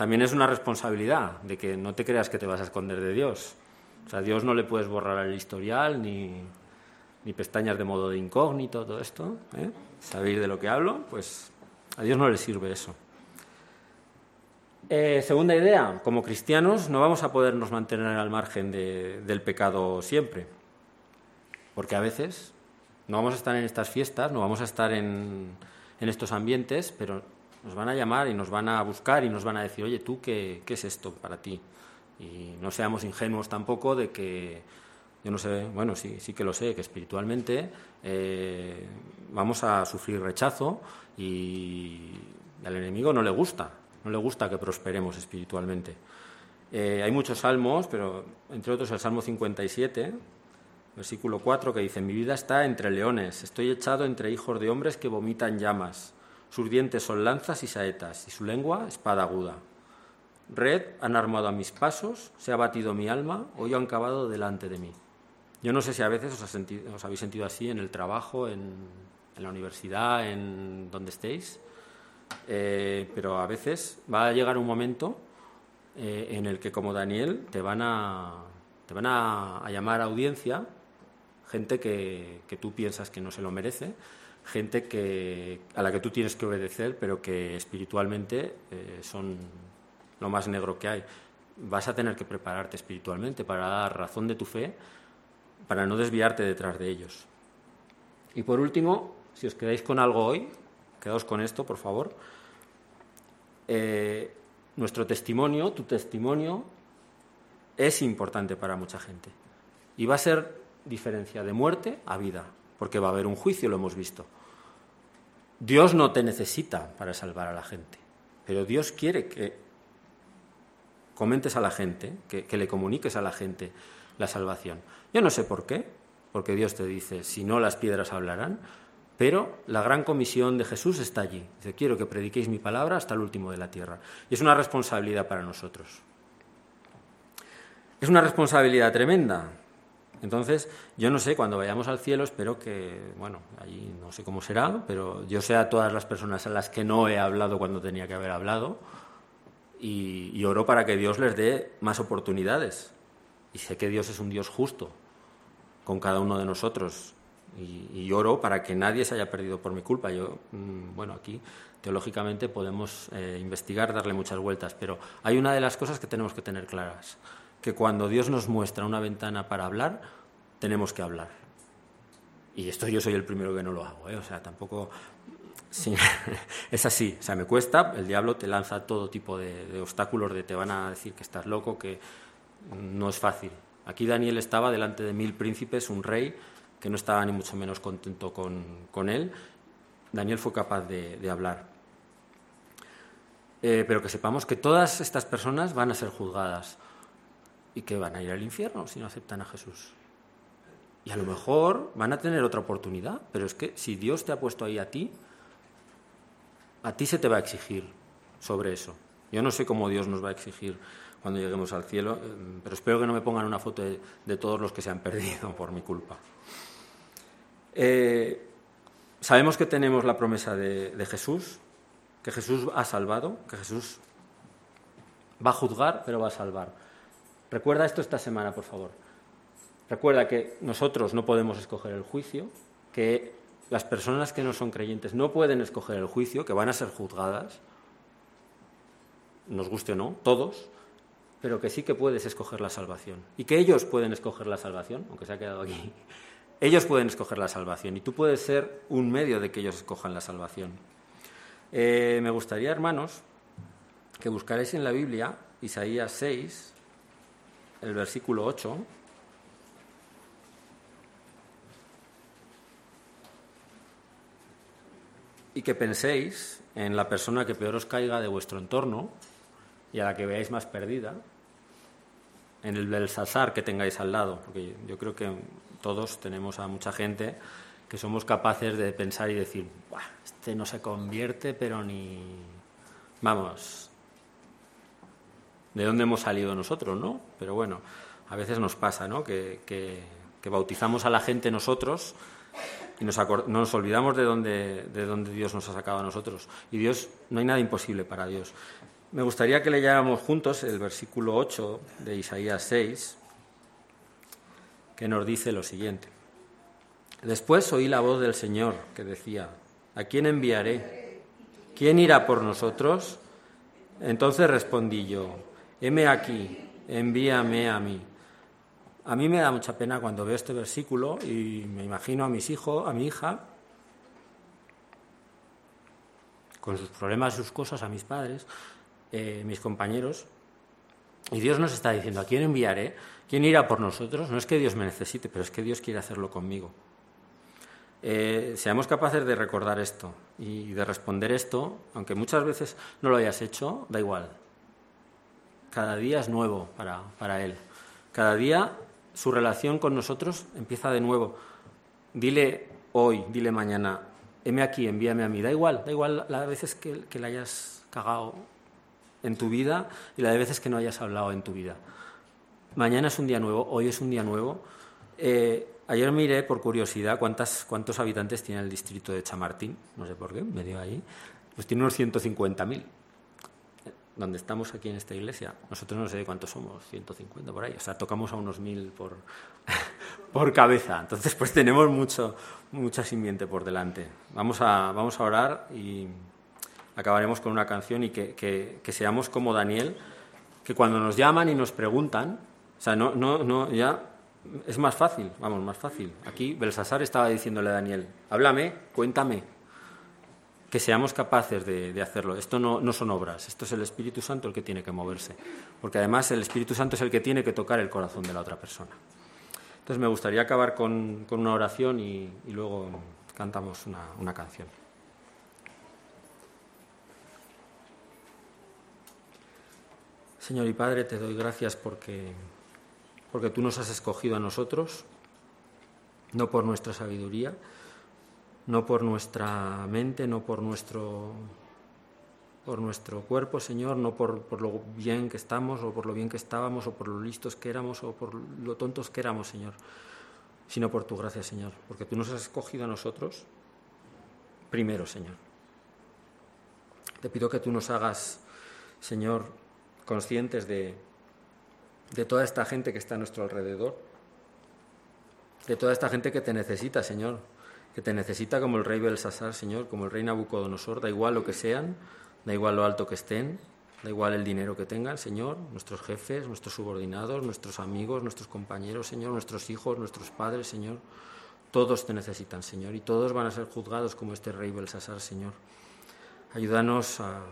También es una responsabilidad de que no te creas que te vas a esconder de Dios. O sea, a Dios no le puedes borrar el historial, ni, ni pestañas de modo de incógnito, todo esto. ¿eh? ¿Sabéis de lo que hablo? Pues a Dios no le sirve eso. Eh, segunda idea, como cristianos no vamos a podernos mantener al margen del pecado siempre, porque a veces no vamos a estar en estas fiestas, no vamos a estar en, estos ambientes, pero nos van a llamar y nos van a buscar y nos van a decir, oye, tú, ¿qué, es esto para ti? Y no seamos ingenuos tampoco de que, yo no sé, bueno, sí, sí que lo sé, que espiritualmente eh, vamos a sufrir rechazo y al enemigo no le gusta no le gusta que prosperemos espiritualmente. Eh, hay muchos salmos, pero entre otros el Salmo 57, versículo 4, que dice, mi vida está entre leones, estoy echado entre hijos de hombres que vomitan llamas. Sus dientes son lanzas y saetas, y su lengua espada aguda. Red han armado a mis pasos, se ha batido mi alma, hoy han cavado delante de mí. Yo no sé si a veces os, habéis sentido así en el trabajo, en, la universidad, en donde estéis, eh, pero a veces va a llegar un momento eh, en el que, como Daniel, te van a, llamar a audiencia gente que, tú piensas que no se lo merece, gente que, a la que tú tienes que obedecer, pero que espiritualmente eh, son lo más negro que hay. Vas a tener que prepararte espiritualmente para dar razón de tu fe, para no desviarte detrás de ellos. Y por último, si os quedáis con algo hoy, quedaos con esto, por favor. Eh, nuestro testimonio, tu testimonio, es importante para mucha gente. Y va a ser diferencia de muerte a vida, porque va a haber un juicio, lo hemos visto. Dios no te necesita para salvar a la gente, pero Dios quiere que comentes a la gente, que, le comuniques a la gente la salvación. Yo no sé por qué, porque Dios te dice, si no las piedras hablarán, pero la gran comisión de Jesús está allí. Dice, quiero que prediquéis mi palabra hasta el último de la tierra. Y es una responsabilidad para nosotros. Es una responsabilidad tremenda. Entonces, yo no sé, cuando vayamos al cielo, espero que, bueno, allí no sé cómo será, pero yo sé a todas las personas a las que no he hablado cuando tenía que haber hablado, y, oro para que Dios les dé más oportunidades. Y sé que Dios es un Dios justo con cada uno de nosotros. Y, oro para que nadie se haya perdido por mi culpa. Yo, mm, bueno, aquí teológicamente podemos eh, investigar, darle muchas vueltas, pero hay una de las cosas que tenemos que tener claras, que cuando Dios nos muestra una ventana para hablar, tenemos que hablar. Y esto yo soy el primero que no lo hago, ¿eh? o sea, tampoco es así. O sea, me cuesta. El diablo te lanza todo tipo de, obstáculos, de te van a decir que estás loco, que no es fácil. Aquí Daniel estaba delante de mil príncipes, un rey que no estaba ni mucho menos contento con, él. Daniel fue capaz de, hablar. Eh, pero que sepamos que todas estas personas van a ser juzgadas y que van a ir al infierno si no aceptan a Jesús. Y a lo mejor van a tener otra oportunidad, pero es que si Dios te ha puesto ahí a ti, a ti se te va a exigir sobre eso. Yo no sé cómo Dios nos va a exigir cuando lleguemos al cielo, eh, pero espero que no me pongan una foto de, todos los que se han perdido por mi culpa. Eh, sabemos que tenemos la promesa de Jesús, que Jesús ha salvado, que Jesús va a juzgar, pero va a salvar. Recuerda esto esta semana, por favor. Recuerda que nosotros no podemos escoger el juicio, que las personas que no son creyentes no pueden escoger el juicio, que van a ser juzgadas, nos guste o no, todos, pero que sí que puedes escoger la salvación. Y que ellos pueden escoger la salvación, aunque se ha quedado aquí. Ellos pueden escoger la salvación y tú puedes ser un medio de que ellos escojan la salvación. Eh, me gustaría, hermanos, que buscaréis en la Biblia Isaías 6, el versículo 8. y que penséis en la persona que peor os caiga de vuestro entorno y a la que veáis más perdida, en el Belsasar que tengáis al lado, porque yo creo que todos tenemos a mucha gente que somos capaces de pensar y decir, este no se convierte, pero ni... Vamos, ¿de dónde hemos salido nosotros, no? Pero bueno, a veces nos pasa, ¿no? Que, bautizamos a la gente nosotros y nos, nos olvidamos de dónde, de dónde Dios nos ha sacado a nosotros. Y Dios, no hay nada imposible para Dios. Me gustaría que leyéramos juntos el versículo 8 de Isaías 6, que nos dice lo siguiente. Después oí la voz del Señor que decía, ¿a quién enviaré? ¿Quién irá por nosotros? Entonces respondí yo, heme aquí, envíame a mí. A mí me da mucha pena cuando veo este versículo y me imagino a mis hijos, a mi hija, con sus problemas, sus cosas, a mis padres, eh, mis compañeros. Y Dios nos está diciendo, ¿a quién enviaré? ¿Quién irá por nosotros? No es que Dios me necesite, pero es que Dios quiere hacerlo conmigo. Eh, seamos capaces de recordar esto y de responder esto, aunque muchas veces no lo hayas hecho, da igual. Cada día es nuevo para, para Él. Cada día su relación con nosotros empieza de nuevo. Dile hoy, dile mañana, heme aquí, envíame a mí. Da igual, da igual las veces que, que la hayas cagado en tu vida y las veces que no hayas hablado en tu vida. Mañana es un día nuevo, hoy es un día nuevo. Eh, ayer miré por curiosidad cuántas, cuántos habitantes tiene el distrito de Chamartín, no sé por qué, me dio ahí. Pues tiene unos 150.000 donde estamos aquí en esta iglesia, nosotros no sé cuántos somos, 150 por ahí, o sea, tocamos a unos mil por, por cabeza. Entonces, pues tenemos mucho, mucha simiente por delante. Vamos a, vamos a orar y acabaremos con una canción y que, que, seamos como Daniel, que cuando nos llaman y nos preguntan, o sea, no, no, no, ya es más fácil, vamos, más fácil. Aquí Belsasar estaba diciéndole a Daniel, háblame, cuéntame, que seamos capaces de, hacerlo. Esto no, son obras, esto es el Espíritu Santo el que tiene que moverse, porque además el Espíritu Santo es el que tiene que tocar el corazón de la otra persona. Entonces me gustaría acabar con, con una oración y, luego cantamos una, una canción. Señor y Padre, te doy gracias porque, porque tú nos has escogido a nosotros, no por nuestra sabiduría, no por nuestra mente, no por nuestro, por nuestro cuerpo, Señor, no por, por, lo bien que estamos o por lo bien que estábamos o por lo listos que éramos o por lo tontos que éramos, Señor, sino por tu gracia, Señor, porque tú nos has escogido a nosotros primero, Señor. Te pido que tú nos hagas, Señor, conscientes de, de toda esta gente que está a nuestro alrededor, de toda esta gente que te necesita, Señor, que te necesita como el rey Belsasar, Señor, como el rey Nabucodonosor, da igual lo que sean, da igual lo alto que estén, da igual el dinero que tengan, Señor, nuestros jefes, nuestros subordinados, nuestros amigos, nuestros compañeros, Señor, nuestros hijos, nuestros padres, Señor, todos te necesitan, Señor, y todos van a ser juzgados como este rey Belsasar, Señor. Ayúdanos a,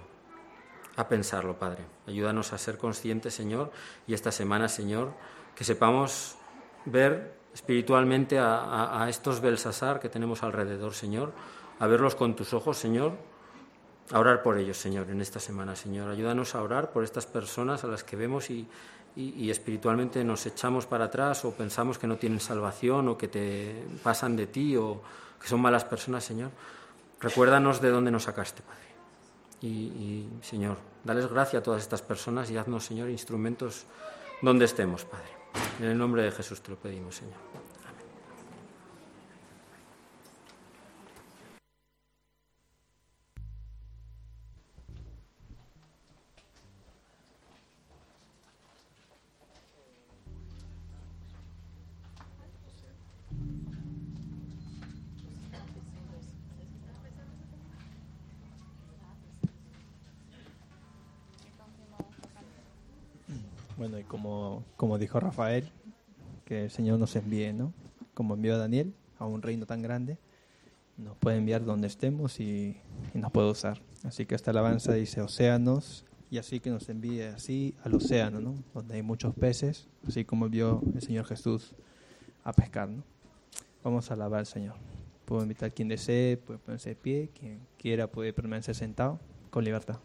a pensarlo, Padre. Ayúdanos a ser conscientes, Señor, y esta semana, Señor, que sepamos ver espiritualmente a, estos Belsasar que tenemos alrededor, Señor, a verlos con tus ojos, Señor, a orar por ellos, Señor, en esta semana, Señor. Ayúdanos a orar por estas personas a las que vemos y, espiritualmente nos echamos para atrás o pensamos que no tienen salvación o que te pasan de ti o que son malas personas, Señor. Recuérdanos de dónde nos sacaste, Padre. Y, y Señor, dales gracia a todas estas personas y haznos, Señor, instrumentos donde estemos, Padre. En el nombre de Jesús te lo pedimos, Señor. Bueno, y como, como dijo Rafael, que el Señor nos envíe, ¿no? Como envió a Daniel a un reino tan grande, nos puede enviar donde estemos y, nos puede usar. Así que esta alabanza dice océanos y así que nos envíe así al océano, ¿no? Donde hay muchos peces, así como envió el Señor Jesús a pescar, ¿no? Vamos a alabar al Señor. Puedo invitar quien desee, puede ponerse de pie, quien quiera puede permanecer sentado con libertad.